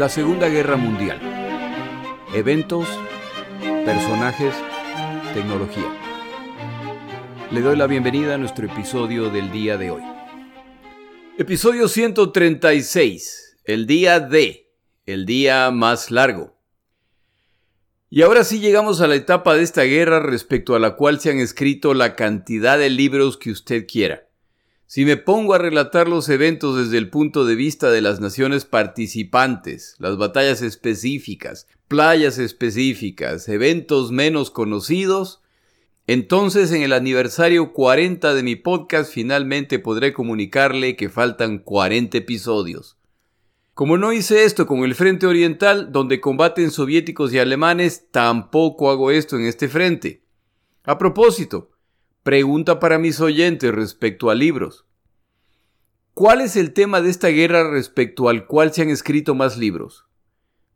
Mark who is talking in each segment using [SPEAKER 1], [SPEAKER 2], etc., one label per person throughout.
[SPEAKER 1] La Segunda Guerra Mundial. Eventos, personajes, tecnología. Le doy la bienvenida a nuestro episodio del día de hoy. Episodio 136. El día D. El día más largo. Y ahora sí llegamos a la etapa de esta guerra respecto a la cual se han escrito la cantidad de libros que usted quiera. Si me pongo a relatar los eventos desde el punto de vista de las naciones participantes, las batallas específicas, playas específicas, eventos menos conocidos, entonces en el aniversario 40 de mi podcast finalmente podré comunicarle que faltan 40 episodios. Como no hice esto con el Frente Oriental, donde combaten soviéticos y alemanes, tampoco hago esto en este frente. A propósito, Pregunta para mis oyentes respecto a libros. ¿Cuál es el tema de esta guerra respecto al cual se han escrito más libros?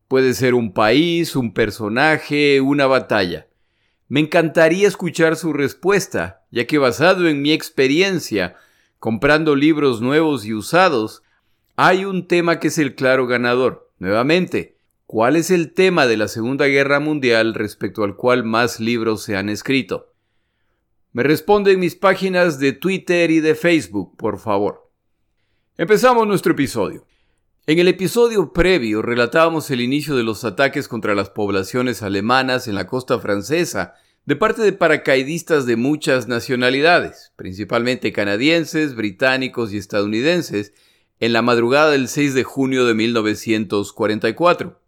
[SPEAKER 1] Puede ser un país, un personaje, una batalla. Me encantaría escuchar su respuesta, ya que basado en mi experiencia, comprando libros nuevos y usados, hay un tema que es el claro ganador. Nuevamente, ¿cuál es el tema de la Segunda Guerra Mundial respecto al cual más libros se han escrito? Me responde en mis páginas de Twitter y de Facebook, por favor. Empezamos nuestro episodio. En el episodio previo relatábamos el inicio de los ataques contra las poblaciones alemanas en la costa francesa de parte de paracaidistas de muchas nacionalidades, principalmente canadienses, británicos y estadounidenses, en la madrugada del 6 de junio de 1944.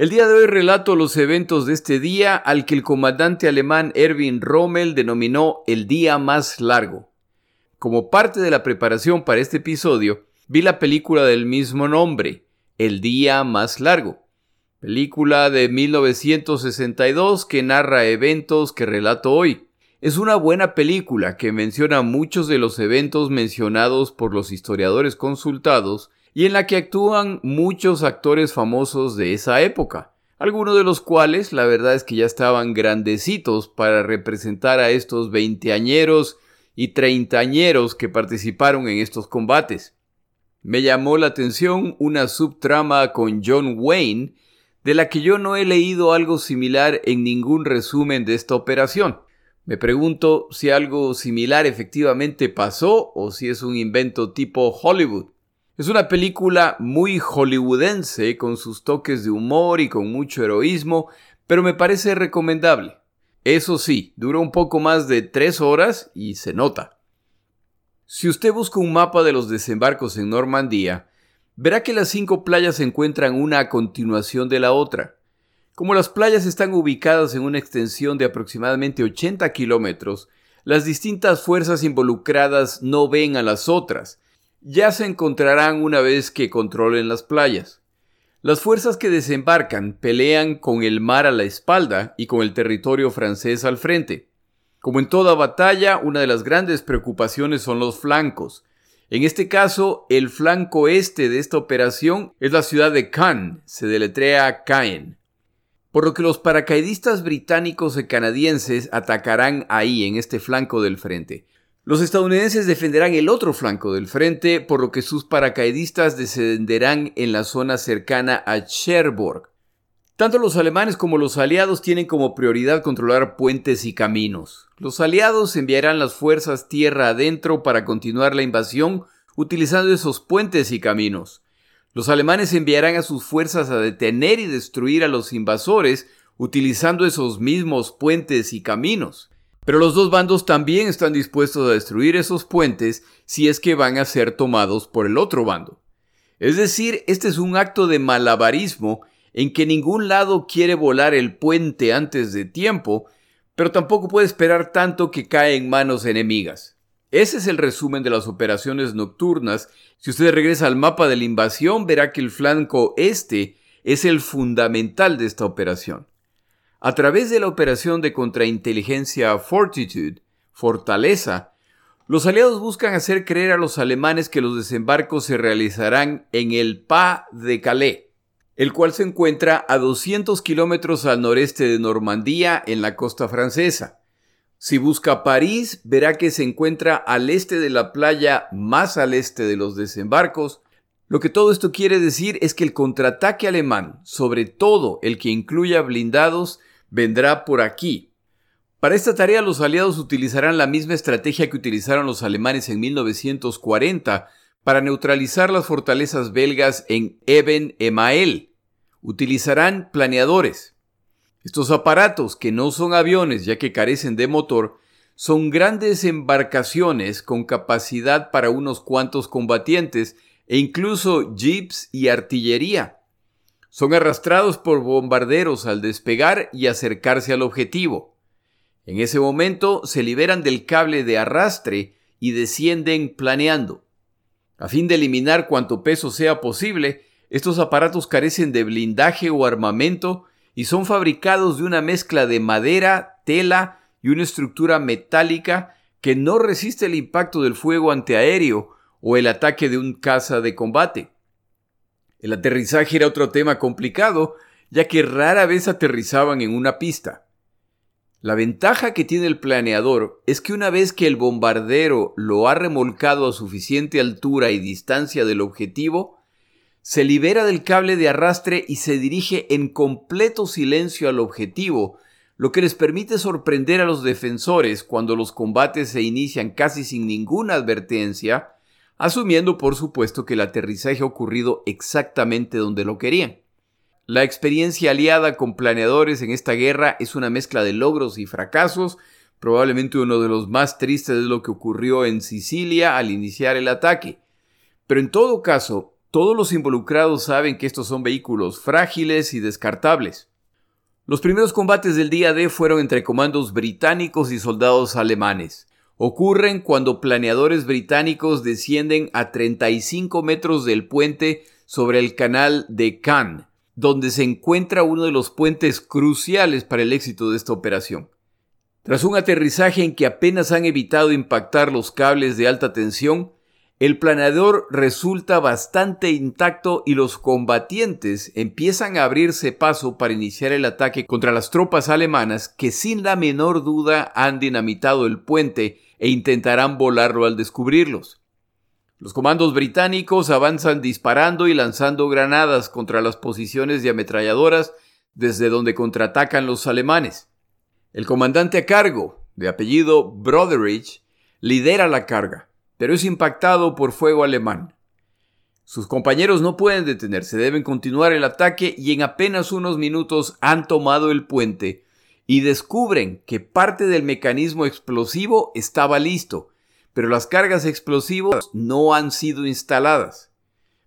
[SPEAKER 1] El día de hoy relato los eventos de este día al que el comandante alemán Erwin Rommel denominó el día más largo. Como parte de la preparación para este episodio, vi la película del mismo nombre, El día más largo, película de 1962 que narra eventos que relato hoy. Es una buena película que menciona muchos de los eventos mencionados por los historiadores consultados y en la que actúan muchos actores famosos de esa época, algunos de los cuales la verdad es que ya estaban grandecitos para representar a estos veinteañeros y treintañeros que participaron en estos combates. Me llamó la atención una subtrama con John Wayne, de la que yo no he leído algo similar en ningún resumen de esta operación. Me pregunto si algo similar efectivamente pasó o si es un invento tipo Hollywood. Es una película muy hollywoodense con sus toques de humor y con mucho heroísmo, pero me parece recomendable. Eso sí, dura un poco más de tres horas y se nota. Si usted busca un mapa de los desembarcos en Normandía, verá que las cinco playas se encuentran una a continuación de la otra. Como las playas están ubicadas en una extensión de aproximadamente 80 kilómetros, las distintas fuerzas involucradas no ven a las otras, ya se encontrarán una vez que controlen las playas. Las fuerzas que desembarcan pelean con el mar a la espalda y con el territorio francés al frente. Como en toda batalla, una de las grandes preocupaciones son los flancos. En este caso, el flanco este de esta operación es la ciudad de Cannes, se deletrea Caen. Por lo que los paracaidistas británicos y canadienses atacarán ahí, en este flanco del frente. Los estadounidenses defenderán el otro flanco del frente, por lo que sus paracaidistas descenderán en la zona cercana a Cherbourg. Tanto los alemanes como los aliados tienen como prioridad controlar puentes y caminos. Los aliados enviarán las fuerzas tierra adentro para continuar la invasión utilizando esos puentes y caminos. Los alemanes enviarán a sus fuerzas a detener y destruir a los invasores utilizando esos mismos puentes y caminos. Pero los dos bandos también están dispuestos a destruir esos puentes si es que van a ser tomados por el otro bando. Es decir, este es un acto de malabarismo en que ningún lado quiere volar el puente antes de tiempo, pero tampoco puede esperar tanto que cae en manos enemigas. Ese es el resumen de las operaciones nocturnas. Si usted regresa al mapa de la invasión, verá que el flanco este es el fundamental de esta operación. A través de la operación de contrainteligencia Fortitude, Fortaleza, los aliados buscan hacer creer a los alemanes que los desembarcos se realizarán en el Pas de Calais, el cual se encuentra a 200 kilómetros al noreste de Normandía en la costa francesa. Si busca París, verá que se encuentra al este de la playa más al este de los desembarcos, Lo que todo esto quiere decir es que el contraataque alemán, sobre todo el que incluya blindados, vendrá por aquí. Para esta tarea los aliados utilizarán la misma estrategia que utilizaron los alemanes en 1940 para neutralizar las fortalezas belgas en Eben Emael. Utilizarán planeadores. Estos aparatos, que no son aviones ya que carecen de motor, son grandes embarcaciones con capacidad para unos cuantos combatientes e incluso jeeps y artillería. Son arrastrados por bombarderos al despegar y acercarse al objetivo. En ese momento se liberan del cable de arrastre y descienden planeando. A fin de eliminar cuanto peso sea posible, estos aparatos carecen de blindaje o armamento y son fabricados de una mezcla de madera, tela y una estructura metálica que no resiste el impacto del fuego antiaéreo o el ataque de un caza de combate. El aterrizaje era otro tema complicado, ya que rara vez aterrizaban en una pista. La ventaja que tiene el planeador es que una vez que el bombardero lo ha remolcado a suficiente altura y distancia del objetivo, se libera del cable de arrastre y se dirige en completo silencio al objetivo, lo que les permite sorprender a los defensores cuando los combates se inician casi sin ninguna advertencia asumiendo por supuesto que el aterrizaje ha ocurrido exactamente donde lo querían. La experiencia aliada con planeadores en esta guerra es una mezcla de logros y fracasos, probablemente uno de los más tristes es lo que ocurrió en Sicilia al iniciar el ataque. Pero en todo caso, todos los involucrados saben que estos son vehículos frágiles y descartables. Los primeros combates del día D fueron entre comandos británicos y soldados alemanes ocurren cuando planeadores británicos descienden a 35 metros del puente sobre el canal de Cannes, donde se encuentra uno de los puentes cruciales para el éxito de esta operación. Tras un aterrizaje en que apenas han evitado impactar los cables de alta tensión, el planeador resulta bastante intacto y los combatientes empiezan a abrirse paso para iniciar el ataque contra las tropas alemanas que sin la menor duda han dinamitado el puente e intentarán volarlo al descubrirlos. Los comandos británicos avanzan disparando y lanzando granadas contra las posiciones de ametralladoras desde donde contraatacan los alemanes. El comandante a cargo, de apellido Broderich, lidera la carga, pero es impactado por fuego alemán. Sus compañeros no pueden detenerse, deben continuar el ataque y en apenas unos minutos han tomado el puente, y descubren que parte del mecanismo explosivo estaba listo, pero las cargas explosivas no han sido instaladas.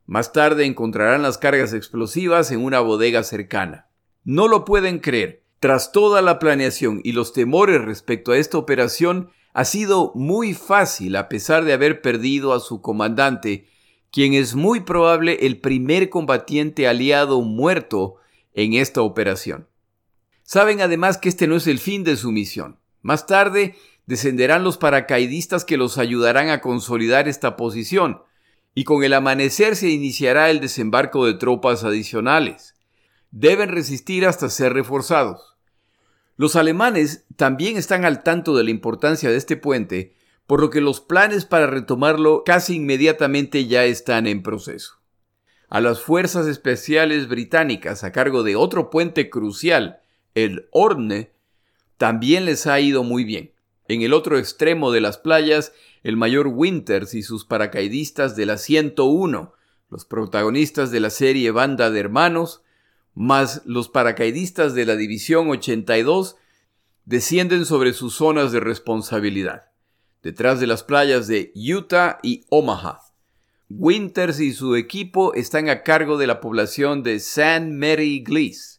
[SPEAKER 1] Más tarde encontrarán las cargas explosivas en una bodega cercana. No lo pueden creer. Tras toda la planeación y los temores respecto a esta operación, ha sido muy fácil a pesar de haber perdido a su comandante, quien es muy probable el primer combatiente aliado muerto en esta operación. Saben además que este no es el fin de su misión. Más tarde descenderán los paracaidistas que los ayudarán a consolidar esta posición, y con el amanecer se iniciará el desembarco de tropas adicionales. Deben resistir hasta ser reforzados. Los alemanes también están al tanto de la importancia de este puente, por lo que los planes para retomarlo casi inmediatamente ya están en proceso. A las fuerzas especiales británicas a cargo de otro puente crucial el Orne, también les ha ido muy bien. En el otro extremo de las playas, el mayor Winters y sus paracaidistas de la 101, los protagonistas de la serie Banda de Hermanos, más los paracaidistas de la División 82, descienden sobre sus zonas de responsabilidad, detrás de las playas de Utah y Omaha. Winters y su equipo están a cargo de la población de San Mary Glees,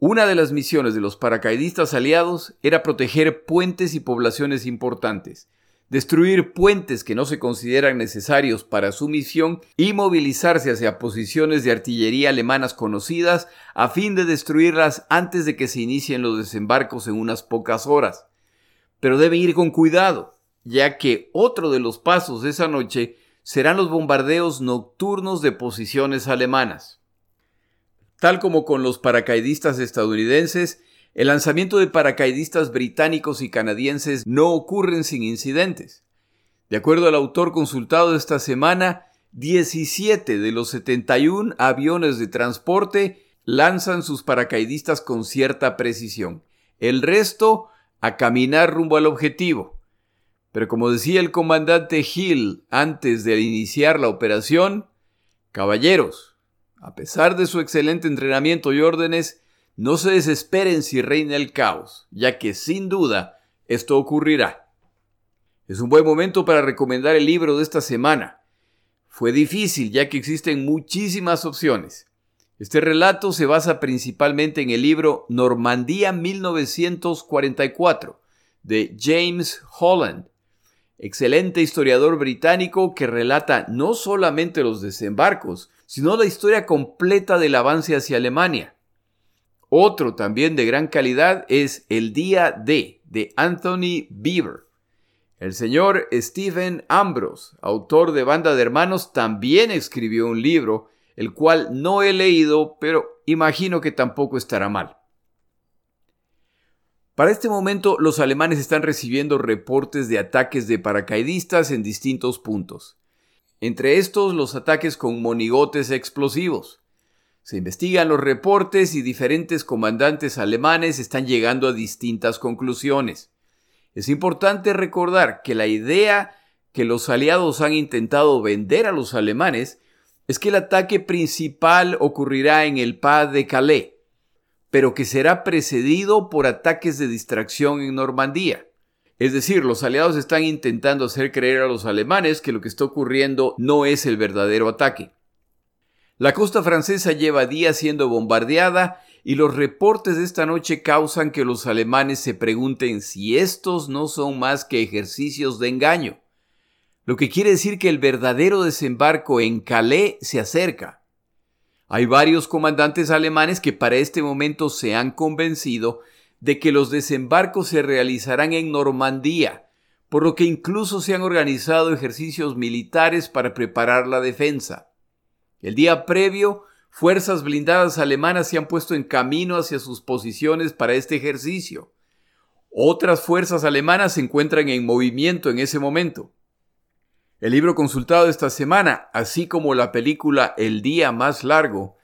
[SPEAKER 1] una de las misiones de los paracaidistas aliados era proteger puentes y poblaciones importantes, destruir puentes que no se consideran necesarios para su misión y movilizarse hacia posiciones de artillería alemanas conocidas a fin de destruirlas antes de que se inicien los desembarcos en unas pocas horas. Pero deben ir con cuidado, ya que otro de los pasos de esa noche serán los bombardeos nocturnos de posiciones alemanas. Tal como con los paracaidistas estadounidenses, el lanzamiento de paracaidistas británicos y canadienses no ocurren sin incidentes. De acuerdo al autor consultado esta semana, 17 de los 71 aviones de transporte lanzan sus paracaidistas con cierta precisión. El resto a caminar rumbo al objetivo. Pero como decía el comandante Hill antes de iniciar la operación, caballeros, a pesar de su excelente entrenamiento y órdenes, no se desesperen si reina el caos, ya que sin duda esto ocurrirá. Es un buen momento para recomendar el libro de esta semana. Fue difícil ya que existen muchísimas opciones. Este relato se basa principalmente en el libro Normandía 1944 de James Holland, excelente historiador británico que relata no solamente los desembarcos, sino la historia completa del avance hacia Alemania. Otro también de gran calidad es El Día D de Anthony Beaver. El señor Stephen Ambrose, autor de Banda de Hermanos, también escribió un libro, el cual no he leído, pero imagino que tampoco estará mal. Para este momento, los alemanes están recibiendo reportes de ataques de paracaidistas en distintos puntos. Entre estos, los ataques con monigotes explosivos. Se investigan los reportes y diferentes comandantes alemanes están llegando a distintas conclusiones. Es importante recordar que la idea que los aliados han intentado vender a los alemanes es que el ataque principal ocurrirá en el Pas de Calais, pero que será precedido por ataques de distracción en Normandía. Es decir, los aliados están intentando hacer creer a los alemanes que lo que está ocurriendo no es el verdadero ataque. La costa francesa lleva días siendo bombardeada y los reportes de esta noche causan que los alemanes se pregunten si estos no son más que ejercicios de engaño, lo que quiere decir que el verdadero desembarco en Calais se acerca. Hay varios comandantes alemanes que para este momento se han convencido de que los desembarcos se realizarán en Normandía, por lo que incluso se han organizado ejercicios militares para preparar la defensa. El día previo, fuerzas blindadas alemanas se han puesto en camino hacia sus posiciones para este ejercicio. Otras fuerzas alemanas se encuentran en movimiento en ese momento. El libro consultado esta semana, así como la película El día más largo,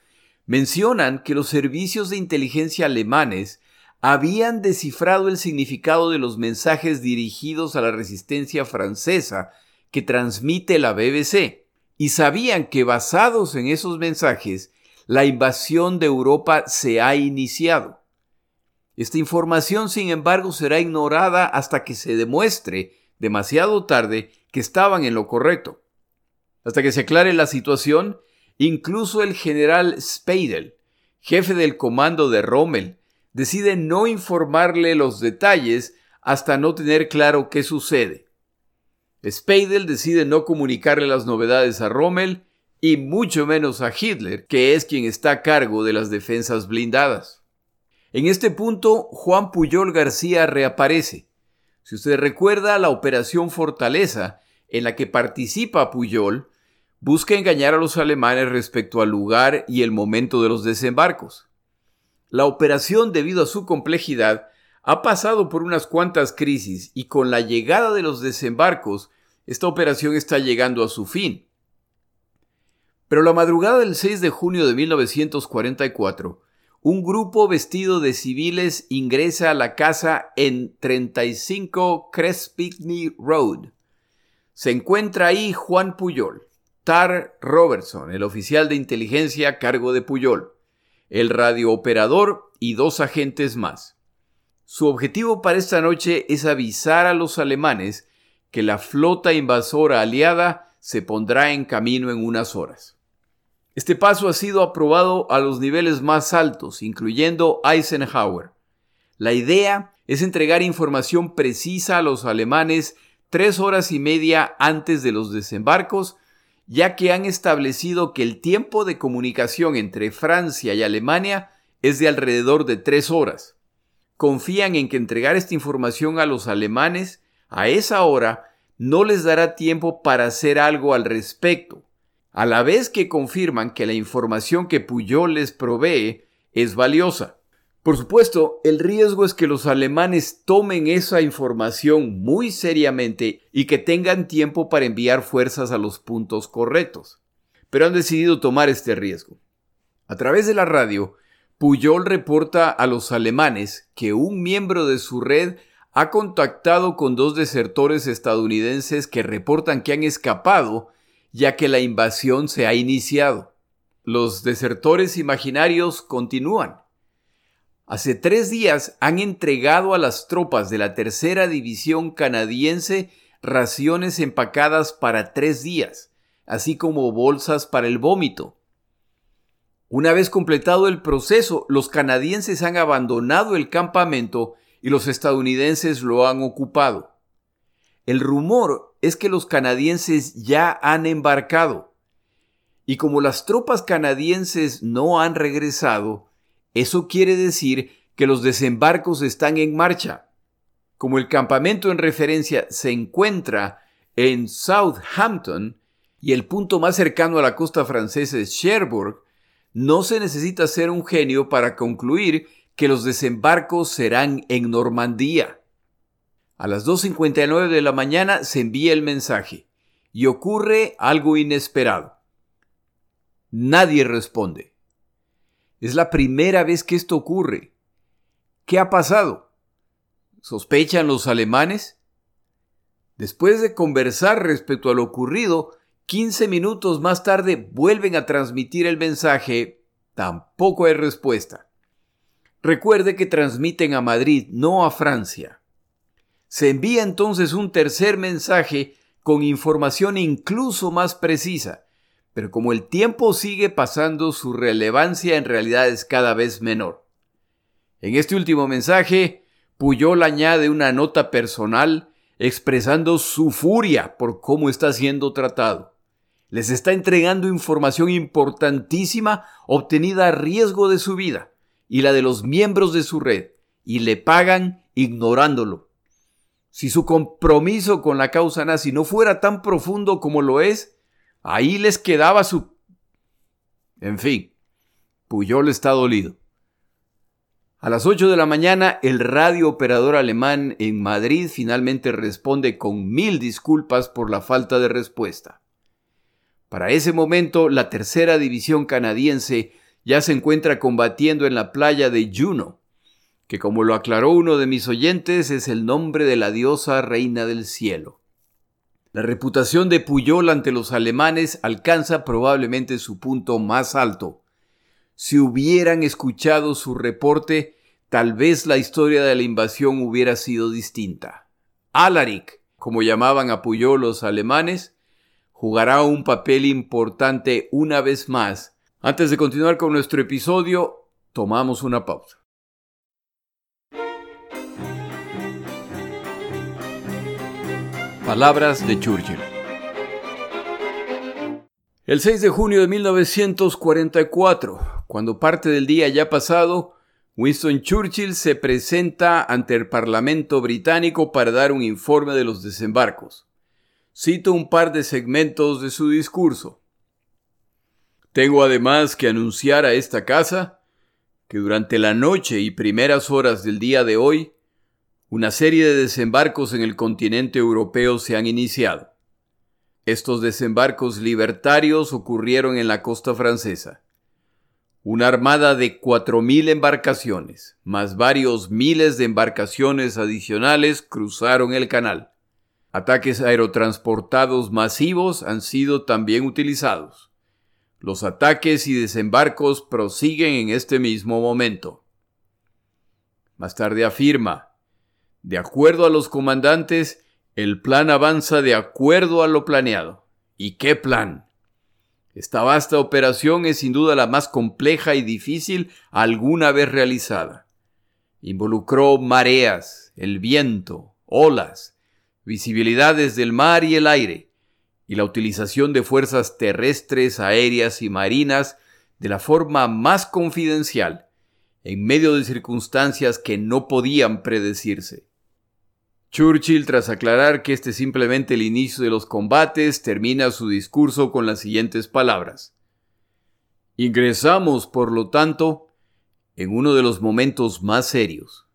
[SPEAKER 1] mencionan que los servicios de inteligencia alemanes habían descifrado el significado de los mensajes dirigidos a la resistencia francesa que transmite la BBC y sabían que basados en esos mensajes, la invasión de Europa se ha iniciado. Esta información, sin embargo, será ignorada hasta que se demuestre, demasiado tarde, que estaban en lo correcto. Hasta que se aclare la situación, incluso el general Speidel, jefe del comando de Rommel, decide no informarle los detalles hasta no tener claro qué sucede. Speidel decide no comunicarle las novedades a Rommel y mucho menos a Hitler, que es quien está a cargo de las defensas blindadas. En este punto, Juan Puyol García reaparece. Si usted recuerda la Operación Fortaleza, en la que participa Puyol, busca engañar a los alemanes respecto al lugar y el momento de los desembarcos. La operación, debido a su complejidad, ha pasado por unas cuantas crisis y con la llegada de los desembarcos, esta operación está llegando a su fin. Pero la madrugada del 6 de junio de 1944, un grupo vestido de civiles ingresa a la casa en 35 Crespigny Road. Se encuentra ahí Juan Puyol, Tar Robertson, el oficial de inteligencia a cargo de Puyol, el radiooperador y dos agentes más. Su objetivo para esta noche es avisar a los alemanes que la flota invasora aliada se pondrá en camino en unas horas. Este paso ha sido aprobado a los niveles más altos, incluyendo Eisenhower. La idea es entregar información precisa a los alemanes tres horas y media antes de los desembarcos, ya que han establecido que el tiempo de comunicación entre Francia y Alemania es de alrededor de tres horas confían en que entregar esta información a los alemanes a esa hora no les dará tiempo para hacer algo al respecto, a la vez que confirman que la información que Puyol les provee es valiosa. Por supuesto, el riesgo es que los alemanes tomen esa información muy seriamente y que tengan tiempo para enviar fuerzas a los puntos correctos. Pero han decidido tomar este riesgo. A través de la radio, Puyol reporta a los alemanes que un miembro de su red ha contactado con dos desertores estadounidenses que reportan que han escapado ya que la invasión se ha iniciado. Los desertores imaginarios continúan. Hace tres días han entregado a las tropas de la tercera división canadiense raciones empacadas para tres días, así como bolsas para el vómito. Una vez completado el proceso, los canadienses han abandonado el campamento y los estadounidenses lo han ocupado. El rumor es que los canadienses ya han embarcado. Y como las tropas canadienses no han regresado, eso quiere decir que los desembarcos están en marcha. Como el campamento en referencia se encuentra en Southampton y el punto más cercano a la costa francesa es Cherbourg, no se necesita ser un genio para concluir que los desembarcos serán en Normandía. A las 2.59 de la mañana se envía el mensaje y ocurre algo inesperado. Nadie responde. Es la primera vez que esto ocurre. ¿Qué ha pasado? ¿Sospechan los alemanes? Después de conversar respecto a lo ocurrido, 15 minutos más tarde vuelven a transmitir el mensaje. Tampoco hay respuesta. Recuerde que transmiten a Madrid, no a Francia. Se envía entonces un tercer mensaje con información incluso más precisa. Pero como el tiempo sigue pasando, su relevancia en realidad es cada vez menor. En este último mensaje, Puyol añade una nota personal expresando su furia por cómo está siendo tratado. Les está entregando información importantísima obtenida a riesgo de su vida y la de los miembros de su red, y le pagan ignorándolo. Si su compromiso con la causa nazi no fuera tan profundo como lo es, Ahí les quedaba su... En fin, Puyol está dolido. A las 8 de la mañana, el radio operador alemán en Madrid finalmente responde con mil disculpas por la falta de respuesta. Para ese momento, la tercera división canadiense ya se encuentra combatiendo en la playa de Juno, que como lo aclaró uno de mis oyentes es el nombre de la diosa reina del cielo. La reputación de Puyol ante los alemanes alcanza probablemente su punto más alto. Si hubieran escuchado su reporte, tal vez la historia de la invasión hubiera sido distinta. Alaric, como llamaban a Puyol los alemanes, jugará un papel importante una vez más. Antes de continuar con nuestro episodio, tomamos una pausa. Palabras de Churchill. El 6 de junio de 1944, cuando parte del día ya pasado, Winston Churchill se presenta ante el Parlamento británico para dar un informe de los desembarcos. Cito un par de segmentos de su discurso. Tengo además que anunciar a esta casa que durante la noche y primeras horas del día de hoy una serie de desembarcos en el continente europeo se han iniciado. Estos desembarcos libertarios ocurrieron en la costa francesa. Una armada de cuatro mil embarcaciones, más varios miles de embarcaciones adicionales cruzaron el canal. Ataques aerotransportados masivos han sido también utilizados. Los ataques y desembarcos prosiguen en este mismo momento. Más tarde afirma, de acuerdo a los comandantes, el plan avanza de acuerdo a lo planeado. ¿Y qué plan? Esta vasta operación es sin duda la más compleja y difícil alguna vez realizada. Involucró mareas, el viento, olas, visibilidades del mar y el aire, y la utilización de fuerzas terrestres, aéreas y marinas de la forma más confidencial, en medio de circunstancias que no podían predecirse. Churchill, tras aclarar que este es simplemente el inicio de los combates, termina su discurso con las siguientes palabras. Ingresamos, por lo tanto, en uno de los momentos más serios.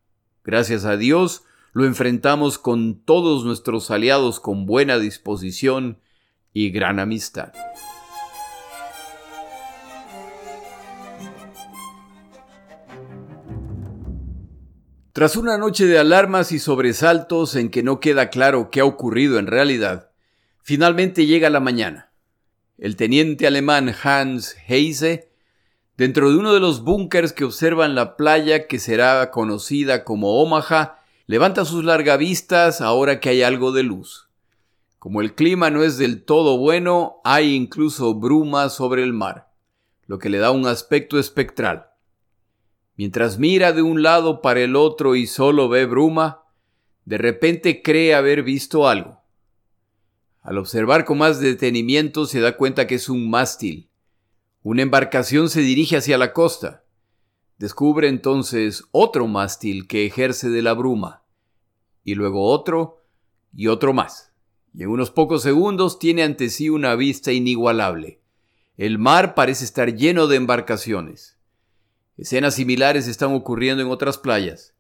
[SPEAKER 1] Gracias a Dios, lo enfrentamos con todos nuestros aliados con buena disposición y gran amistad. Tras una noche de alarmas y sobresaltos en que no queda claro qué ha ocurrido en realidad, finalmente llega la mañana. El teniente alemán Hans Heise, dentro de uno de los búnkers que observan la playa que será conocida como Omaha, levanta sus largavistas ahora que hay algo de luz. Como el clima no es del todo bueno, hay incluso bruma sobre el mar, lo que le da un aspecto espectral. Mientras mira de un lado para el otro y solo ve bruma, de repente cree haber visto algo. Al observar con más detenimiento se da cuenta que es un mástil. Una embarcación se dirige hacia la costa. Descubre entonces otro mástil que ejerce de la bruma, y luego otro y otro más. Y en unos pocos segundos tiene ante sí una vista inigualable. El mar parece estar lleno de embarcaciones. Escenas similares están ocurriendo en otras playas.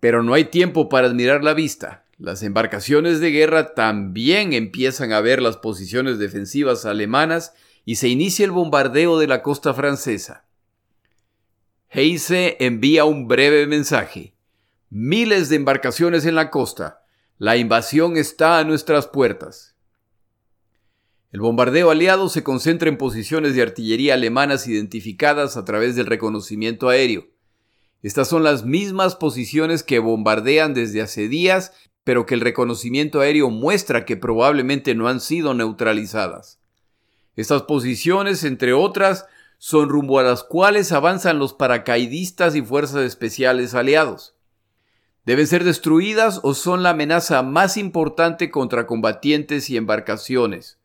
[SPEAKER 1] Pero no hay tiempo para admirar la vista. Las embarcaciones de guerra también empiezan a ver las posiciones defensivas alemanas y se inicia el bombardeo de la costa francesa. Heise envía un breve mensaje. Miles de embarcaciones en la costa. La invasión está a nuestras puertas. El bombardeo aliado se concentra en posiciones de artillería alemanas identificadas a través del reconocimiento aéreo. Estas son las mismas posiciones que bombardean desde hace días, pero que el reconocimiento aéreo muestra que probablemente no han sido neutralizadas. Estas posiciones, entre otras, son rumbo a las cuales avanzan los paracaidistas y fuerzas especiales aliados. Deben ser destruidas o son la amenaza más importante contra combatientes y embarcaciones.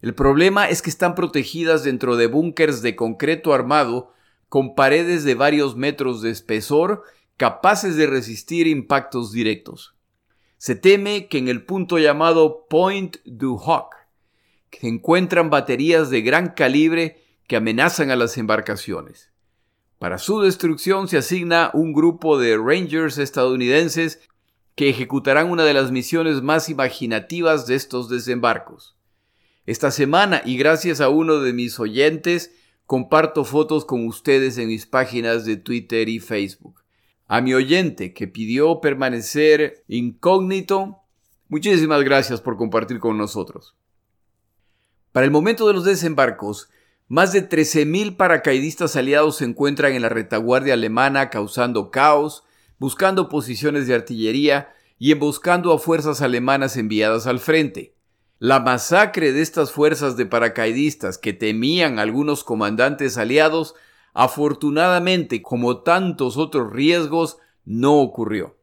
[SPEAKER 1] El problema es que están protegidas dentro de búnkers de concreto armado con paredes de varios metros de espesor capaces de resistir impactos directos. Se teme que en el punto llamado Point du Hoc se encuentran baterías de gran calibre que amenazan a las embarcaciones. Para su destrucción se asigna un grupo de Rangers estadounidenses que ejecutarán una de las misiones más imaginativas de estos desembarcos. Esta semana, y gracias a uno de mis oyentes, comparto fotos con ustedes en mis páginas de Twitter y Facebook. A mi oyente que pidió permanecer incógnito, muchísimas gracias por compartir con nosotros. Para el momento de los desembarcos, más de 13.000 paracaidistas aliados se encuentran en la retaguardia alemana causando caos, buscando posiciones de artillería y emboscando a fuerzas alemanas enviadas al frente. La masacre de estas fuerzas de paracaidistas que temían algunos comandantes aliados, afortunadamente, como tantos otros riesgos, no ocurrió.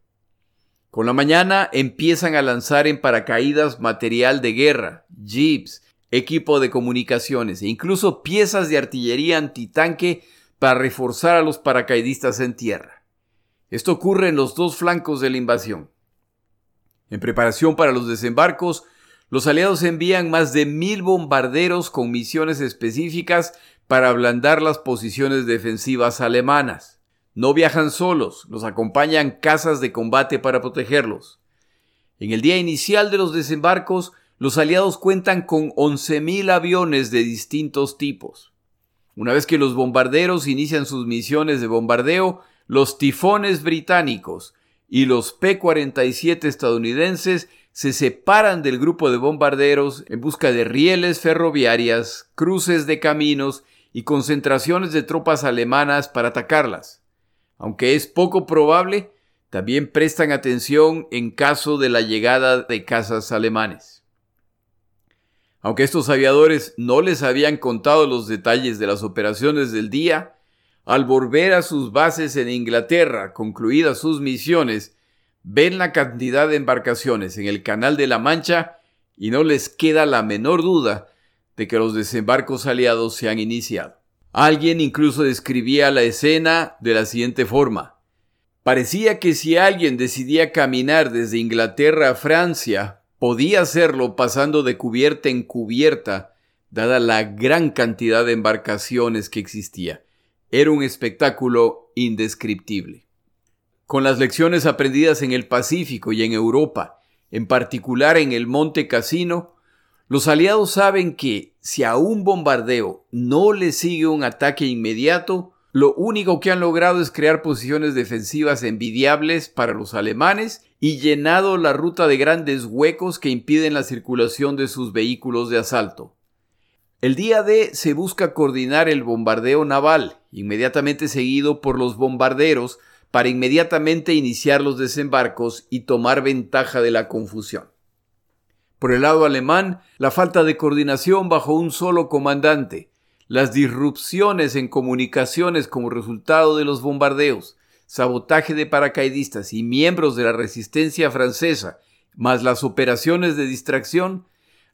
[SPEAKER 1] Con la mañana empiezan a lanzar en paracaídas material de guerra, jeeps, equipo de comunicaciones e incluso piezas de artillería antitanque para reforzar a los paracaidistas en tierra. Esto ocurre en los dos flancos de la invasión. En preparación para los desembarcos, los aliados envían más de mil bombarderos con misiones específicas para ablandar las posiciones defensivas alemanas. No viajan solos, los acompañan casas de combate para protegerlos. En el día inicial de los desembarcos, los aliados cuentan con 11.000 aviones de distintos tipos. Una vez que los bombarderos inician sus misiones de bombardeo, los tifones británicos y los P-47 estadounidenses se separan del grupo de bombarderos en busca de rieles ferroviarias, cruces de caminos y concentraciones de tropas alemanas para atacarlas. Aunque es poco probable, también prestan atención en caso de la llegada de cazas alemanes. Aunque estos aviadores no les habían contado los detalles de las operaciones del día, al volver a sus bases en Inglaterra, concluidas sus misiones, ven la cantidad de embarcaciones en el Canal de la Mancha y no les queda la menor duda de que los desembarcos aliados se han iniciado. Alguien incluso describía la escena de la siguiente forma. Parecía que si alguien decidía caminar desde Inglaterra a Francia, podía hacerlo pasando de cubierta en cubierta, dada la gran cantidad de embarcaciones que existía. Era un espectáculo indescriptible. Con las lecciones aprendidas en el Pacífico y en Europa, en particular en el Monte Cassino, los aliados saben que si a un bombardeo no le sigue un ataque inmediato, lo único que han logrado es crear posiciones defensivas envidiables para los alemanes y llenado la ruta de grandes huecos que impiden la circulación de sus vehículos de asalto. El día D se busca coordinar el bombardeo naval, inmediatamente seguido por los bombarderos, para inmediatamente iniciar los desembarcos y tomar ventaja de la confusión. Por el lado alemán, la falta de coordinación bajo un solo comandante, las disrupciones en comunicaciones como resultado de los bombardeos, sabotaje de paracaidistas y miembros de la resistencia francesa, más las operaciones de distracción,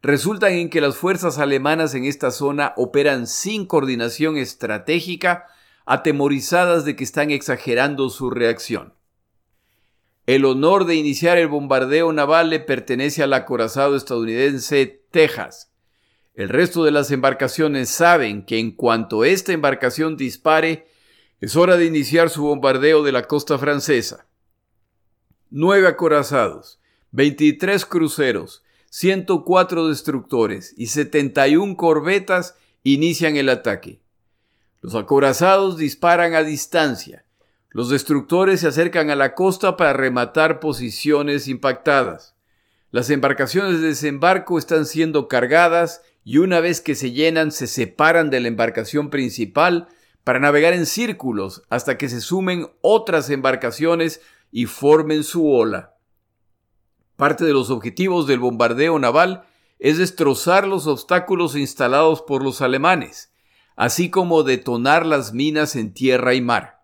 [SPEAKER 1] resultan en que las fuerzas alemanas en esta zona operan sin coordinación estratégica, atemorizadas de que están exagerando su reacción. El honor de iniciar el bombardeo naval le pertenece al acorazado estadounidense Texas. El resto de las embarcaciones saben que en cuanto esta embarcación dispare, es hora de iniciar su bombardeo de la costa francesa. Nueve acorazados, 23 cruceros, 104 destructores y 71 corbetas inician el ataque. Los acorazados disparan a distancia, los destructores se acercan a la costa para rematar posiciones impactadas. Las embarcaciones de desembarco están siendo cargadas y una vez que se llenan se separan de la embarcación principal para navegar en círculos hasta que se sumen otras embarcaciones y formen su ola. Parte de los objetivos del bombardeo naval es destrozar los obstáculos instalados por los alemanes, así como detonar las minas en tierra y mar.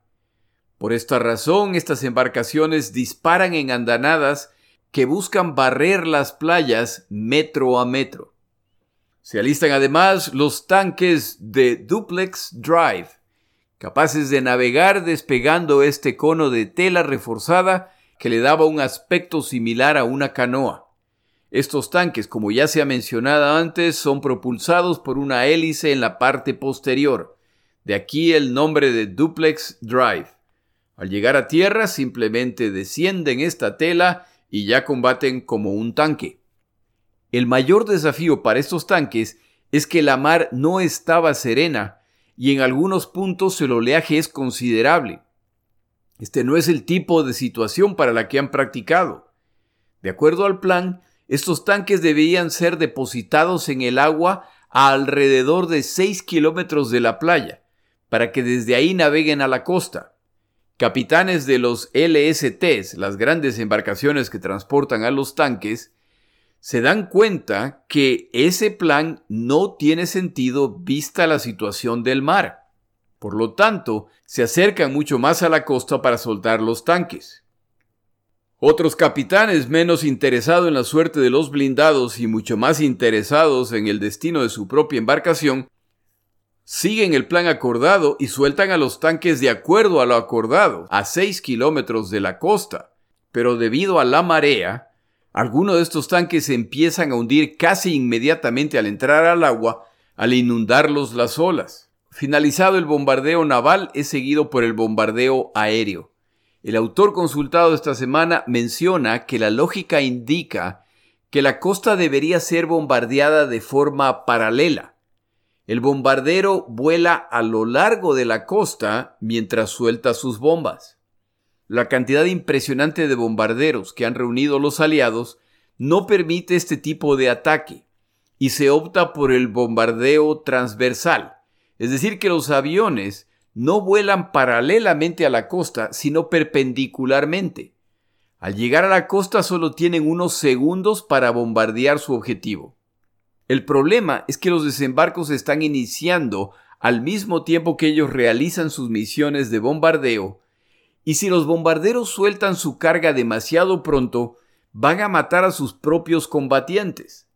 [SPEAKER 1] Por esta razón, estas embarcaciones disparan en andanadas que buscan barrer las playas metro a metro. Se alistan además los tanques de Duplex Drive, capaces de navegar despegando este cono de tela reforzada que le daba un aspecto similar a una canoa. Estos tanques, como ya se ha mencionado antes, son propulsados por una hélice en la parte posterior. De aquí el nombre de Duplex Drive. Al llegar a tierra simplemente descienden esta tela y ya combaten como un tanque. El mayor desafío para estos tanques es que la mar no estaba serena y en algunos puntos el oleaje es considerable. Este no es el tipo de situación para la que han practicado. De acuerdo al plan, estos tanques debían ser depositados en el agua a alrededor de 6 kilómetros de la playa, para que desde ahí naveguen a la costa capitanes de los LSTs, las grandes embarcaciones que transportan a los tanques, se dan cuenta que ese plan no tiene sentido vista la situación del mar. Por lo tanto, se acercan mucho más a la costa para soltar los tanques. Otros capitanes menos interesados en la suerte de los blindados y mucho más interesados en el destino de su propia embarcación siguen el plan acordado y sueltan a los tanques de acuerdo a lo acordado, a 6 kilómetros de la costa. Pero debido a la marea, algunos de estos tanques se empiezan a hundir casi inmediatamente al entrar al agua, al inundarlos las olas. Finalizado el bombardeo naval es seguido por el bombardeo aéreo. El autor consultado esta semana menciona que la lógica indica que la costa debería ser bombardeada de forma paralela, el bombardero vuela a lo largo de la costa mientras suelta sus bombas. La cantidad impresionante de bombarderos que han reunido los aliados no permite este tipo de ataque y se opta por el bombardeo transversal, es decir, que los aviones no vuelan paralelamente a la costa, sino perpendicularmente. Al llegar a la costa solo tienen unos segundos para bombardear su objetivo. El problema es que los desembarcos están iniciando al mismo tiempo que ellos realizan sus misiones de bombardeo, y si los bombarderos sueltan su carga demasiado pronto, van a matar a sus propios combatientes.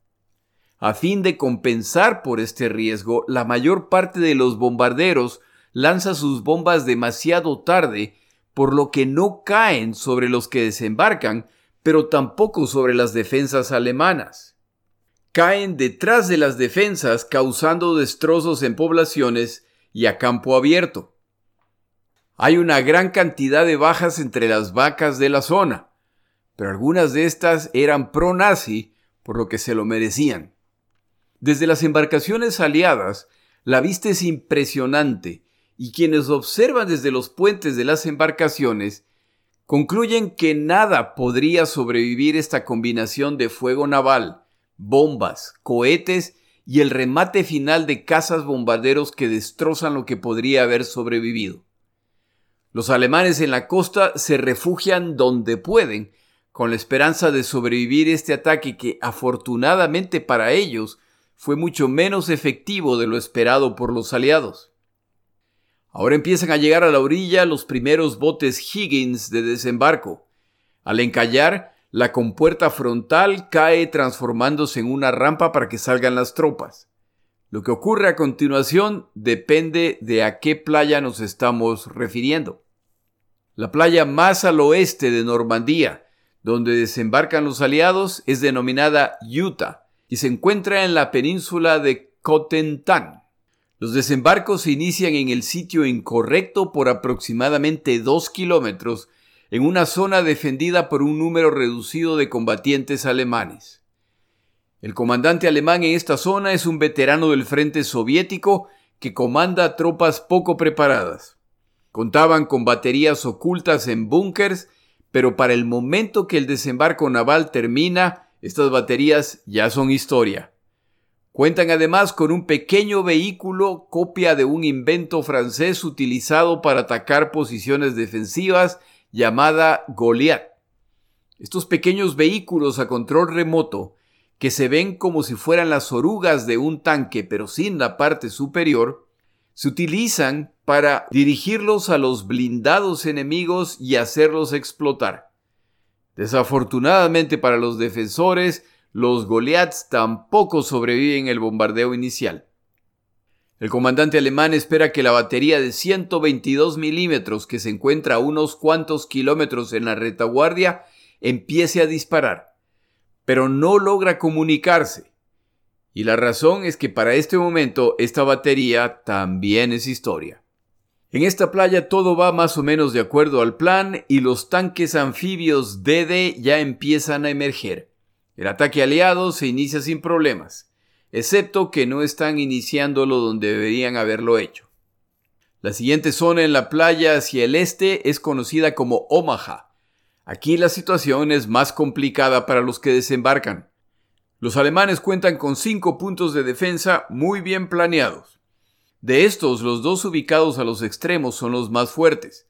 [SPEAKER 1] A fin de compensar por este riesgo, la mayor parte de los bombarderos lanza sus bombas demasiado tarde, por lo que no caen sobre los que desembarcan, pero tampoco sobre las defensas alemanas caen detrás de las defensas causando destrozos en poblaciones y a campo abierto. hay una gran cantidad de bajas entre las vacas de la zona, pero algunas de estas eran pro-nazi, por lo que se lo merecían. Desde las embarcaciones aliadas, la vista es impresionante y quienes observan desde los puentes de las embarcaciones concluyen que nada podría sobrevivir esta combinación de fuego naval, bombas, cohetes y el remate final de cazas bombarderos que destrozan lo que podría haber sobrevivido. Los alemanes en la costa se refugian donde pueden, con la esperanza de sobrevivir este ataque que afortunadamente para ellos fue mucho menos efectivo de lo esperado por los aliados. Ahora empiezan a llegar a la orilla los primeros botes Higgins de desembarco. Al encallar, la compuerta frontal cae transformándose en una rampa para que salgan las tropas. Lo que ocurre a continuación depende de a qué playa nos estamos refiriendo. La playa más al oeste de Normandía, donde desembarcan los aliados, es denominada Utah y se encuentra en la península de Cotentin. Los desembarcos se inician en el sitio incorrecto por aproximadamente dos kilómetros en una zona defendida por un número reducido de combatientes alemanes. El comandante alemán en esta zona es un veterano del frente soviético que comanda tropas poco preparadas. Contaban con baterías ocultas en búnkers, pero para el momento que el desembarco naval termina, estas baterías ya son historia. Cuentan además con un pequeño vehículo copia de un invento francés utilizado para atacar posiciones defensivas llamada Goliath. Estos pequeños vehículos a control remoto, que se ven como si fueran las orugas de un tanque pero sin la parte superior, se utilizan para dirigirlos a los blindados enemigos y hacerlos explotar. Desafortunadamente para los defensores, los Goliaths tampoco sobreviven el bombardeo inicial. El comandante alemán espera que la batería de 122 milímetros que se encuentra a unos cuantos kilómetros en la retaguardia empiece a disparar, pero no logra comunicarse. Y la razón es que para este momento esta batería también es historia. En esta playa todo va más o menos de acuerdo al plan y los tanques anfibios DD ya empiezan a emerger. El ataque aliado se inicia sin problemas, excepto que no están iniciándolo donde deberían haberlo hecho. La siguiente zona en la playa hacia el este es conocida como Omaha. Aquí la situación es más complicada para los que desembarcan. Los alemanes cuentan con cinco puntos de defensa muy bien planeados. De estos, los dos ubicados a los extremos son los más fuertes,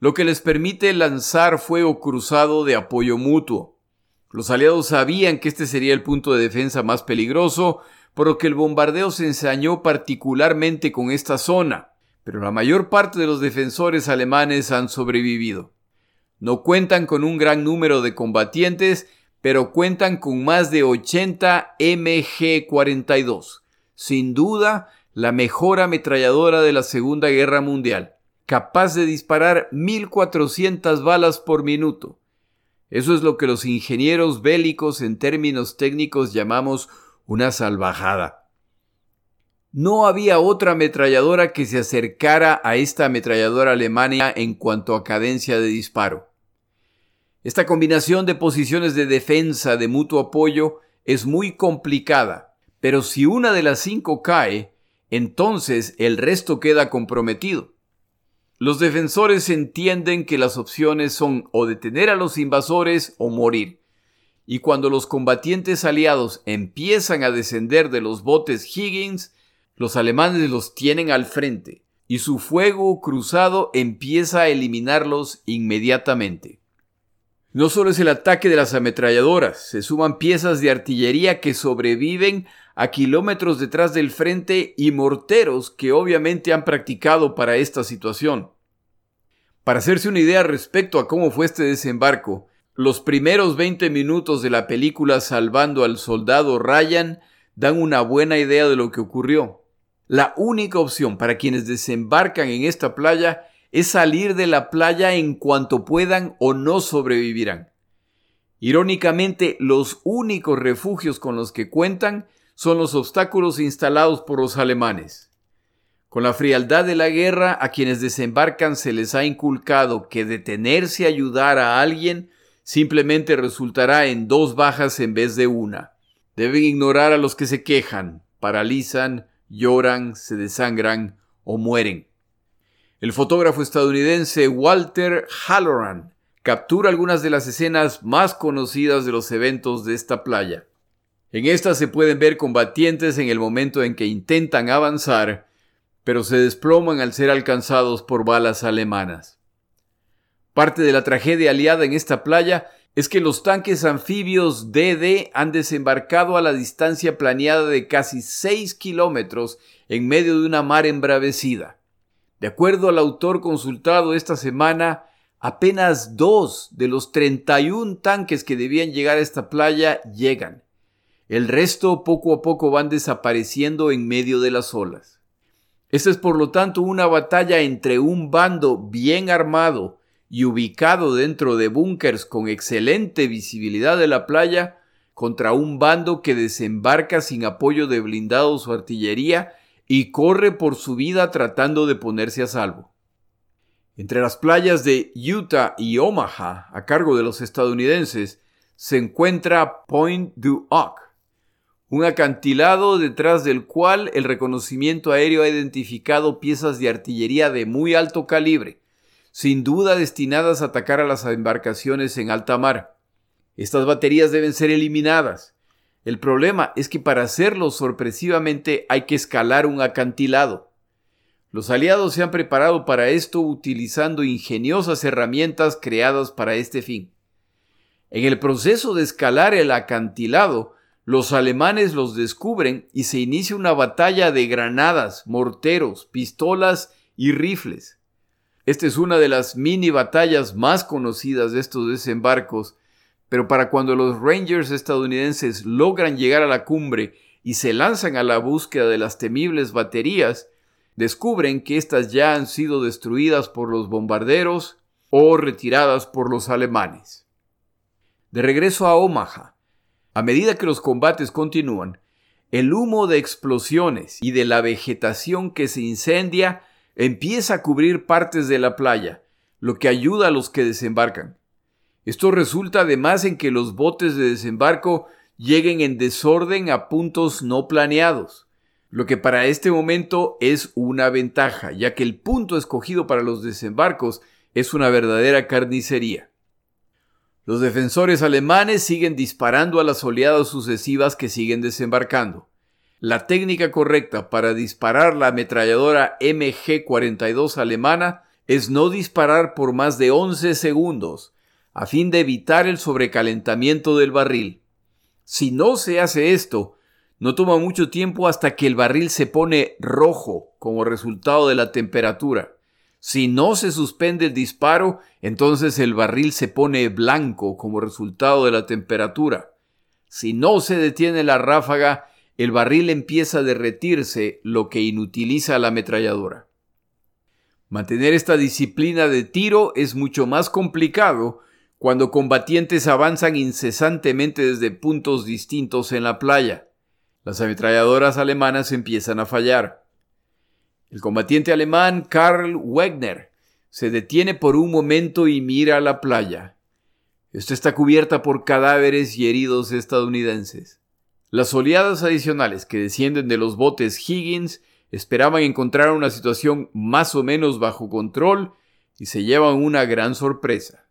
[SPEAKER 1] lo que les permite lanzar fuego cruzado de apoyo mutuo. Los aliados sabían que este sería el punto de defensa más peligroso, por lo que el bombardeo se ensañó particularmente con esta zona, pero la mayor parte de los defensores alemanes han sobrevivido. No cuentan con un gran número de combatientes, pero cuentan con más de 80 MG-42, sin duda la mejor ametralladora de la Segunda Guerra Mundial, capaz de disparar 1.400 balas por minuto. Eso es lo que los ingenieros bélicos en términos técnicos llamamos una salvajada. No había otra ametralladora que se acercara a esta ametralladora alemana en cuanto a cadencia de disparo. Esta combinación de posiciones de defensa de mutuo apoyo es muy complicada, pero si una de las cinco cae, entonces el resto queda comprometido. Los defensores entienden que las opciones son o detener a los invasores o morir. Y cuando los combatientes aliados empiezan a descender de los botes Higgins, los alemanes los tienen al frente y su fuego cruzado empieza a eliminarlos inmediatamente. No solo es el ataque de las ametralladoras, se suman piezas de artillería que sobreviven a kilómetros detrás del frente y morteros que obviamente han practicado para esta situación. Para hacerse una idea respecto a cómo fue este desembarco, los primeros 20 minutos de la película Salvando al Soldado Ryan dan una buena idea de lo que ocurrió. La única opción para quienes desembarcan en esta playa es salir de la playa en cuanto puedan o no sobrevivirán. Irónicamente, los únicos refugios con los que cuentan son los obstáculos instalados por los alemanes. Con la frialdad de la guerra, a quienes desembarcan se les ha inculcado que detenerse a ayudar a alguien simplemente resultará en dos bajas en vez de una. Deben ignorar a los que se quejan, paralizan, lloran, se desangran o mueren. El fotógrafo estadounidense Walter Halloran captura algunas de las escenas más conocidas de los eventos de esta playa. En estas se pueden ver combatientes en el momento en que intentan avanzar, pero se desploman al ser alcanzados por balas alemanas. Parte de la tragedia aliada en esta playa es que los tanques anfibios DD han desembarcado a la distancia planeada de casi 6 kilómetros en medio de una mar embravecida. De acuerdo al autor consultado esta semana, apenas dos de los 31 tanques que debían llegar a esta playa llegan. El resto poco a poco van desapareciendo en medio de las olas. Esta es por lo tanto una batalla entre un bando bien armado y ubicado dentro de búnkers con excelente visibilidad de la playa contra un bando que desembarca sin apoyo de blindados o artillería y corre por su vida tratando de ponerse a salvo. Entre las playas de Utah y Omaha, a cargo de los estadounidenses, se encuentra Point du Hoc, un acantilado detrás del cual el reconocimiento aéreo ha identificado piezas de artillería de muy alto calibre, sin duda destinadas a atacar a las embarcaciones en alta mar. Estas baterías deben ser eliminadas, el problema es que para hacerlo sorpresivamente hay que escalar un acantilado. Los aliados se han preparado para esto utilizando ingeniosas herramientas creadas para este fin. En el proceso de escalar el acantilado, los alemanes los descubren y se inicia una batalla de granadas, morteros, pistolas y rifles. Esta es una de las mini batallas más conocidas de estos desembarcos pero para cuando los Rangers estadounidenses logran llegar a la cumbre y se lanzan a la búsqueda de las temibles baterías, descubren que éstas ya han sido destruidas por los bombarderos o retiradas por los alemanes. De regreso a Omaha, a medida que los combates continúan, el humo de explosiones y de la vegetación que se incendia empieza a cubrir partes de la playa, lo que ayuda a los que desembarcan. Esto resulta además en que los botes de desembarco lleguen en desorden a puntos no planeados, lo que para este momento es una ventaja, ya que el punto escogido para los desembarcos es una verdadera carnicería. Los defensores alemanes siguen disparando a las oleadas sucesivas que siguen desembarcando. La técnica correcta para disparar la ametralladora MG-42 alemana es no disparar por más de 11 segundos, a fin de evitar el sobrecalentamiento del barril. Si no se hace esto, no toma mucho tiempo hasta que el barril se pone rojo como resultado de la temperatura. Si no se suspende el disparo, entonces el barril se pone blanco como resultado de la temperatura. Si no se detiene la ráfaga, el barril empieza a derretirse, lo que inutiliza la ametralladora. Mantener esta disciplina de tiro es mucho más complicado cuando combatientes avanzan incesantemente desde puntos distintos en la playa. Las ametralladoras alemanas empiezan a fallar. El combatiente alemán Karl Wegner se detiene por un momento y mira a la playa. Esta está cubierta por cadáveres y heridos estadounidenses. Las oleadas adicionales que descienden de los botes Higgins esperaban encontrar una situación más o menos bajo control y se llevan una gran sorpresa.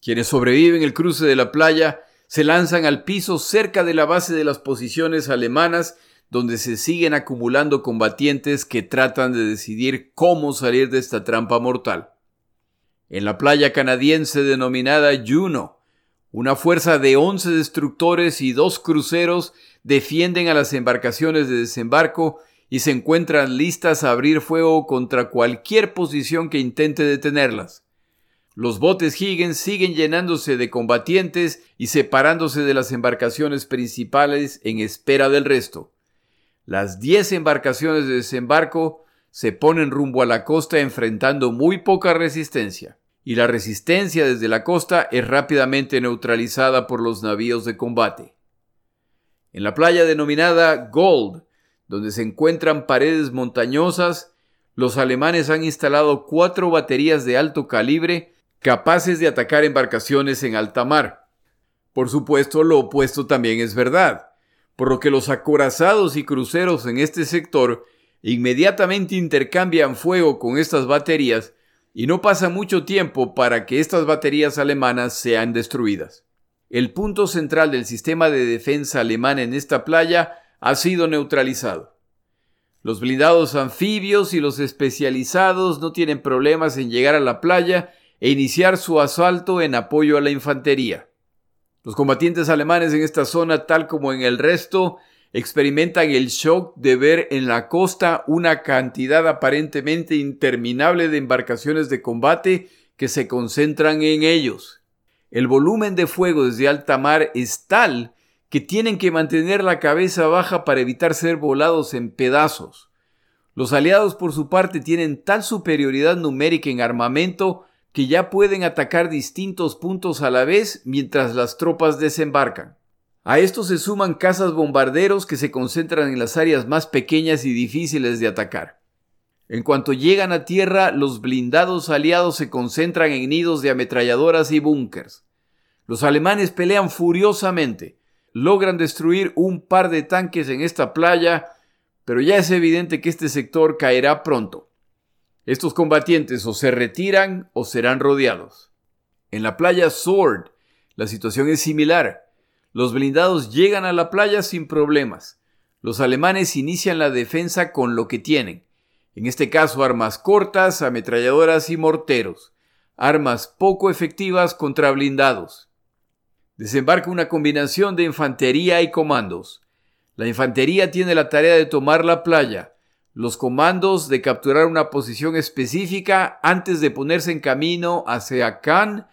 [SPEAKER 1] Quienes sobreviven el cruce de la playa se lanzan al piso cerca de la base de las posiciones alemanas donde se siguen acumulando combatientes que tratan de decidir cómo salir de esta trampa mortal. En la playa canadiense denominada Juno, una fuerza de 11 destructores y dos cruceros defienden a las embarcaciones de desembarco y se encuentran listas a abrir fuego contra cualquier posición que intente detenerlas. Los botes Higgins siguen llenándose de combatientes y separándose de las embarcaciones principales en espera del resto. Las diez embarcaciones de desembarco se ponen rumbo a la costa enfrentando muy poca resistencia, y la resistencia desde la costa es rápidamente neutralizada por los navíos de combate. En la playa denominada Gold, donde se encuentran paredes montañosas, los alemanes han instalado cuatro baterías de alto calibre capaces de atacar embarcaciones en alta mar. Por supuesto, lo opuesto también es verdad, por lo que los acorazados y cruceros en este sector inmediatamente intercambian fuego con estas baterías y no pasa mucho tiempo para que estas baterías alemanas sean destruidas. El punto central del sistema de defensa alemán en esta playa ha sido neutralizado. Los blindados anfibios y los especializados no tienen problemas en llegar a la playa e iniciar su asalto en apoyo a la infantería. Los combatientes alemanes en esta zona, tal como en el resto, experimentan el shock de ver en la costa una cantidad aparentemente interminable de embarcaciones de combate que se concentran en ellos. El volumen de fuego desde alta mar es tal que tienen que mantener la cabeza baja para evitar ser volados en pedazos. Los aliados por su parte tienen tal superioridad numérica en armamento que ya pueden atacar distintos puntos a la vez mientras las tropas desembarcan. A esto se suman cazas bombarderos que se concentran en las áreas más pequeñas y difíciles de atacar. En cuanto llegan a tierra, los blindados aliados se concentran en nidos de ametralladoras y búnkers. Los alemanes pelean furiosamente, logran destruir un par de tanques en esta playa, pero ya es evidente que este sector caerá pronto. Estos combatientes o se retiran o serán rodeados. En la playa Sword, la situación es similar. Los blindados llegan a la playa sin problemas. Los alemanes inician la defensa con lo que tienen. En este caso, armas cortas, ametralladoras y morteros. Armas poco efectivas contra blindados desembarca una combinación de infantería y comandos. La infantería tiene la tarea de tomar la playa, los comandos de capturar una posición específica antes de ponerse en camino hacia Cannes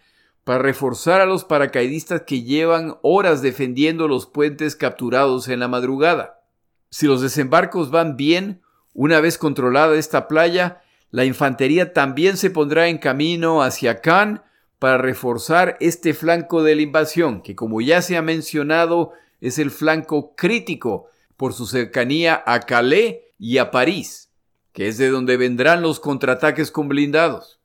[SPEAKER 1] para reforzar a los paracaidistas que llevan horas defendiendo los puentes capturados en la madrugada. Si los desembarcos van bien, una vez controlada esta playa, la infantería también se pondrá en camino hacia Cannes para reforzar este flanco de la invasión, que como ya se ha mencionado es el flanco crítico por su cercanía a Calais y a París, que es de donde vendrán los contraataques con blindados.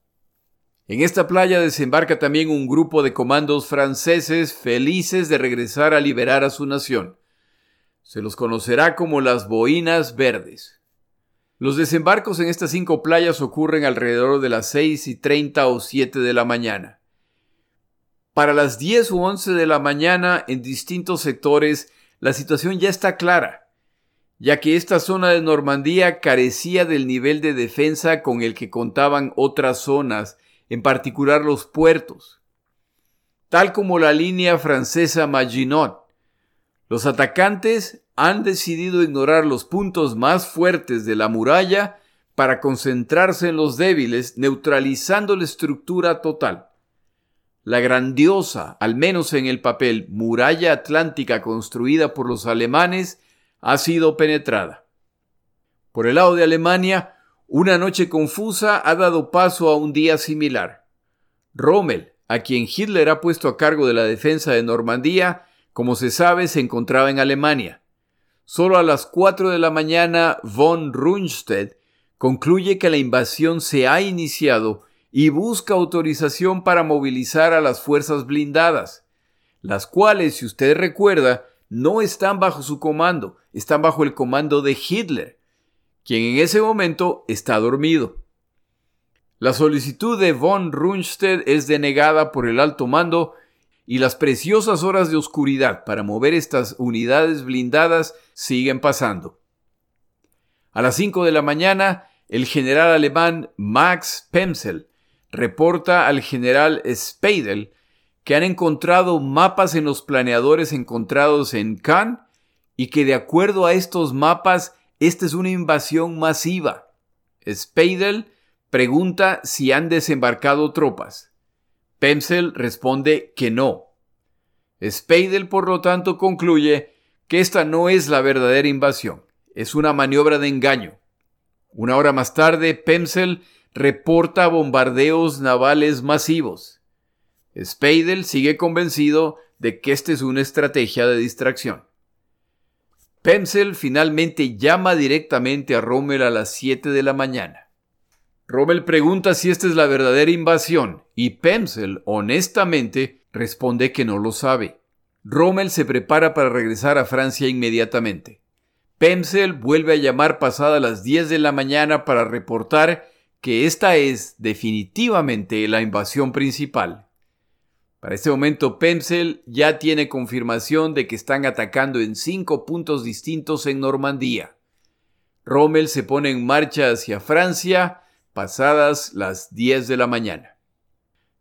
[SPEAKER 1] En esta playa desembarca también un grupo de comandos franceses felices de regresar a liberar a su nación. Se los conocerá como las Boinas Verdes. Los desembarcos en estas cinco playas ocurren alrededor de las seis y treinta o siete de la mañana. Para las 10 u 11 de la mañana en distintos sectores, la situación ya está clara, ya que esta zona de Normandía carecía del nivel de defensa con el que contaban otras zonas, en particular los puertos. Tal como la línea francesa Maginot, los atacantes han decidido ignorar los puntos más fuertes de la muralla para concentrarse en los débiles, neutralizando la estructura total la grandiosa, al menos en el papel, muralla atlántica construida por los alemanes ha sido penetrada. Por el lado de Alemania, una noche confusa ha dado paso a un día similar. Rommel, a quien Hitler ha puesto a cargo de la defensa de Normandía, como se sabe, se encontraba en Alemania. Solo a las cuatro de la mañana, von Rundstedt concluye que la invasión se ha iniciado y busca autorización para movilizar a las fuerzas blindadas, las cuales, si usted recuerda, no están bajo su comando, están bajo el comando de Hitler, quien en ese momento está dormido. La solicitud de von Rundstedt es denegada por el alto mando y las preciosas horas de oscuridad para mover estas unidades blindadas siguen pasando. A las 5 de la mañana, el general alemán Max Pemsel reporta al general Speidel que han encontrado mapas en los planeadores encontrados en Cannes y que de acuerdo a estos mapas esta es una invasión masiva. Speidel pregunta si han desembarcado tropas. Pemsel responde que no. Speidel, por lo tanto, concluye que esta no es la verdadera invasión, es una maniobra de engaño. Una hora más tarde, Pemsel reporta bombardeos navales masivos. Speidel sigue convencido de que esta es una estrategia de distracción. Pemsel finalmente llama directamente a Rommel a las 7 de la mañana. Rommel pregunta si esta es la verdadera invasión y Pemsel, honestamente, responde que no lo sabe. Rommel se prepara para regresar a Francia inmediatamente. Pemsel vuelve a llamar pasada las 10 de la mañana para reportar que esta es definitivamente la invasión principal. Para este momento, Pemsel ya tiene confirmación de que están atacando en cinco puntos distintos en Normandía. Rommel se pone en marcha hacia Francia pasadas las 10 de la mañana.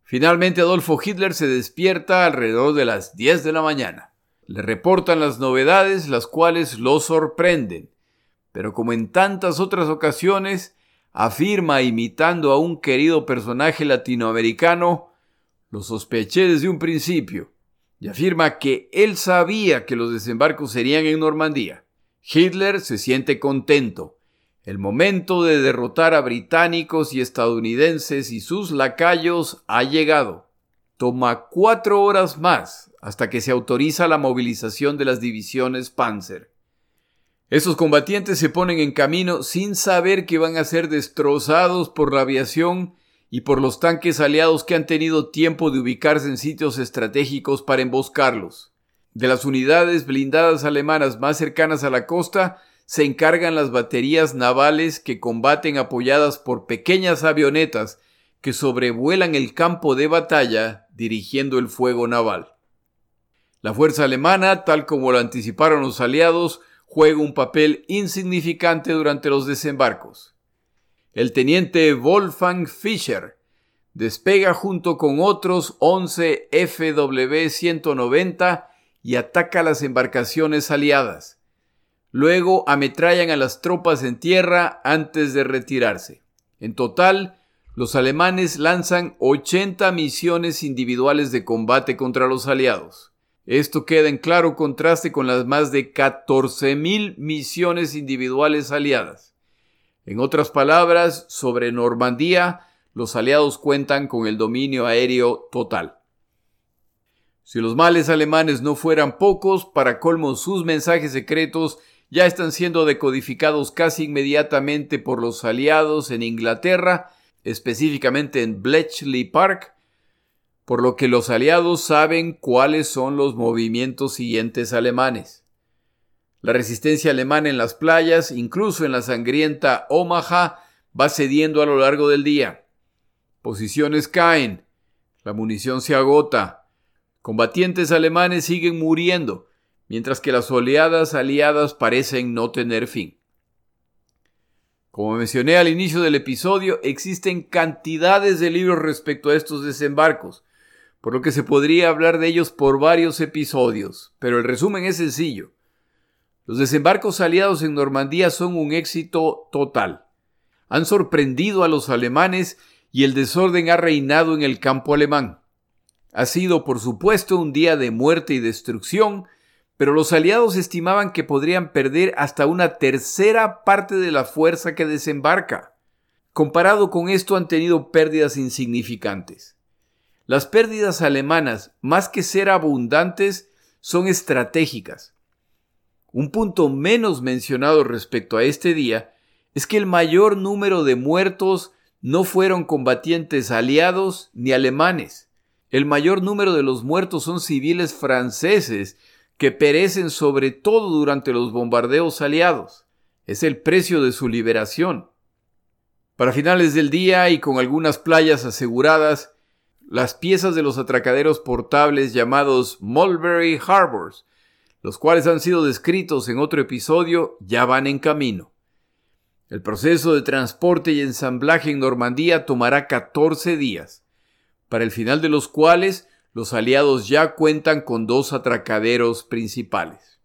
[SPEAKER 1] Finalmente Adolfo Hitler se despierta alrededor de las 10 de la mañana. Le reportan las novedades, las cuales lo sorprenden, pero como en tantas otras ocasiones, afirma imitando a un querido personaje latinoamericano, lo sospeché desde un principio, y afirma que él sabía que los desembarcos serían en Normandía. Hitler se siente contento, el momento de derrotar a británicos y estadounidenses y sus lacayos ha llegado. Toma cuatro horas más hasta que se autoriza la movilización de las divisiones Panzer. Esos combatientes se ponen en camino sin saber que van a ser destrozados por la aviación y por los tanques aliados que han tenido tiempo de ubicarse en sitios estratégicos para emboscarlos. De las unidades blindadas alemanas más cercanas a la costa, se encargan las baterías navales que combaten apoyadas por pequeñas avionetas que sobrevuelan el campo de batalla dirigiendo el fuego naval. La fuerza alemana, tal como lo anticiparon los aliados, juega un papel insignificante durante los desembarcos. El teniente Wolfgang Fischer despega junto con otros 11 FW-190 y ataca las embarcaciones aliadas. Luego ametrallan a las tropas en tierra antes de retirarse. En total, los alemanes lanzan 80 misiones individuales de combate contra los aliados. Esto queda en claro contraste con las más de 14.000 misiones individuales aliadas. En otras palabras, sobre Normandía, los aliados cuentan con el dominio aéreo total. Si los males alemanes no fueran pocos, para colmo sus mensajes secretos ya están siendo decodificados casi inmediatamente por los aliados en Inglaterra, específicamente en Bletchley Park, por lo que los aliados saben cuáles son los movimientos siguientes alemanes. La resistencia alemana en las playas, incluso en la sangrienta Omaha, va cediendo a lo largo del día. Posiciones caen, la munición se agota, combatientes alemanes siguen muriendo, mientras que las oleadas aliadas parecen no tener fin. Como mencioné al inicio del episodio, existen cantidades de libros respecto a estos desembarcos, por lo que se podría hablar de ellos por varios episodios, pero el resumen es sencillo. Los desembarcos aliados en Normandía son un éxito total. Han sorprendido a los alemanes y el desorden ha reinado en el campo alemán. Ha sido, por supuesto, un día de muerte y destrucción, pero los aliados estimaban que podrían perder hasta una tercera parte de la fuerza que desembarca. Comparado con esto han tenido pérdidas insignificantes. Las pérdidas alemanas, más que ser abundantes, son estratégicas. Un punto menos mencionado respecto a este día es que el mayor número de muertos no fueron combatientes aliados ni alemanes. El mayor número de los muertos son civiles franceses que perecen sobre todo durante los bombardeos aliados. Es el precio de su liberación. Para finales del día y con algunas playas aseguradas, las piezas de los atracaderos portables llamados Mulberry Harbors, los cuales han sido descritos en otro episodio, ya van en camino. El proceso de transporte y ensamblaje en Normandía tomará 14 días, para el final de los cuales los aliados ya cuentan con dos atracaderos principales.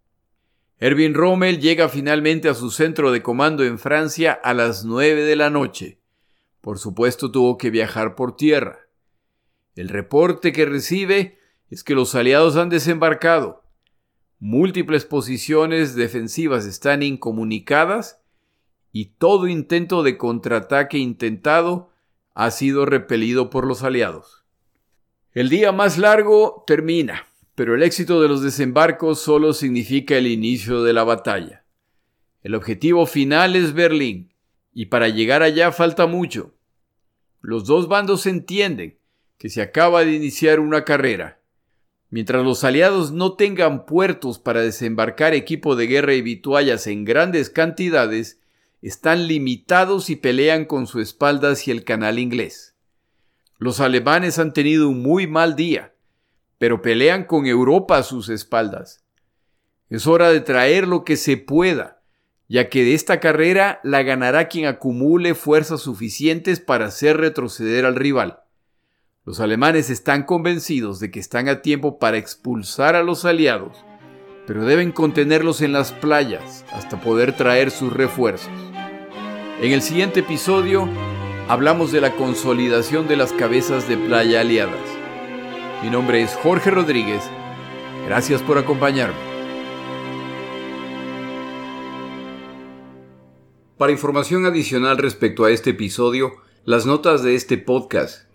[SPEAKER 1] Erwin Rommel llega finalmente a su centro de comando en Francia a las nueve de la noche. Por supuesto tuvo que viajar por tierra. El reporte que recibe es que los aliados han desembarcado. Múltiples posiciones defensivas están incomunicadas y todo intento de contraataque intentado ha sido repelido por los aliados. El día más largo termina, pero el éxito de los desembarcos solo significa el inicio de la batalla. El objetivo final es Berlín, y para llegar allá falta mucho. Los dos bandos entienden que se acaba de iniciar una carrera. Mientras los aliados no tengan puertos para desembarcar equipo de guerra y vituallas en grandes cantidades, están limitados y pelean con su espalda hacia el canal inglés. Los alemanes han tenido un muy mal día, pero pelean con Europa a sus espaldas. Es hora de traer lo que se pueda, ya que de esta carrera la ganará quien acumule fuerzas suficientes para hacer retroceder al rival. Los alemanes están convencidos de que están a tiempo para expulsar a los aliados, pero deben contenerlos en las playas hasta poder traer sus refuerzos. En el siguiente episodio hablamos de la consolidación de las cabezas de playa aliadas. Mi nombre es Jorge Rodríguez. Gracias por acompañarme. Para información adicional respecto a este episodio, las notas de este podcast,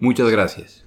[SPEAKER 1] Muchas gracias.